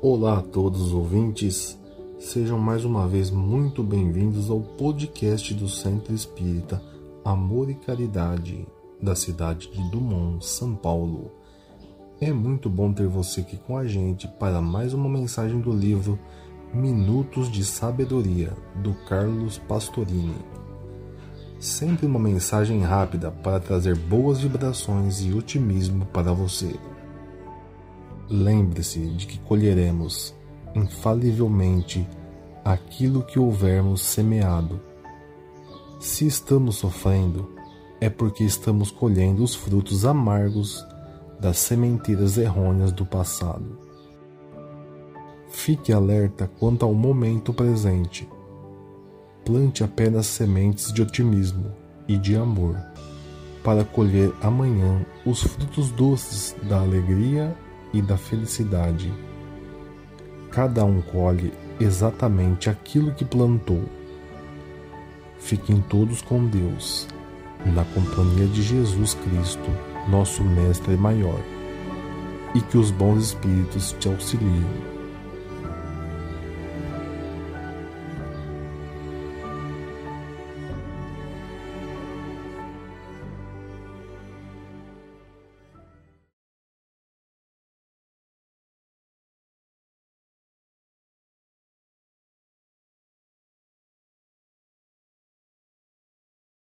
Olá a todos os ouvintes, sejam mais uma vez muito bem-vindos ao podcast do Centro Espírita Amor e Caridade, da cidade de Dumont, São Paulo. É muito bom ter você aqui com a gente para mais uma mensagem do livro Minutos de Sabedoria, do Carlos Pastorini. Sempre uma mensagem rápida para trazer boas vibrações e otimismo para você. Lembre-se de que colheremos infalivelmente aquilo que houvermos semeado. Se estamos sofrendo, é porque estamos colhendo os frutos amargos das sementeiras errôneas do passado. Fique alerta quanto ao momento presente. Plante apenas sementes de otimismo e de amor, para colher amanhã os frutos doces da alegria e da felicidade. Cada um colhe exatamente aquilo que plantou. Fiquem todos com Deus, na companhia de Jesus Cristo, nosso Mestre maior, e que os bons Espíritos te auxiliem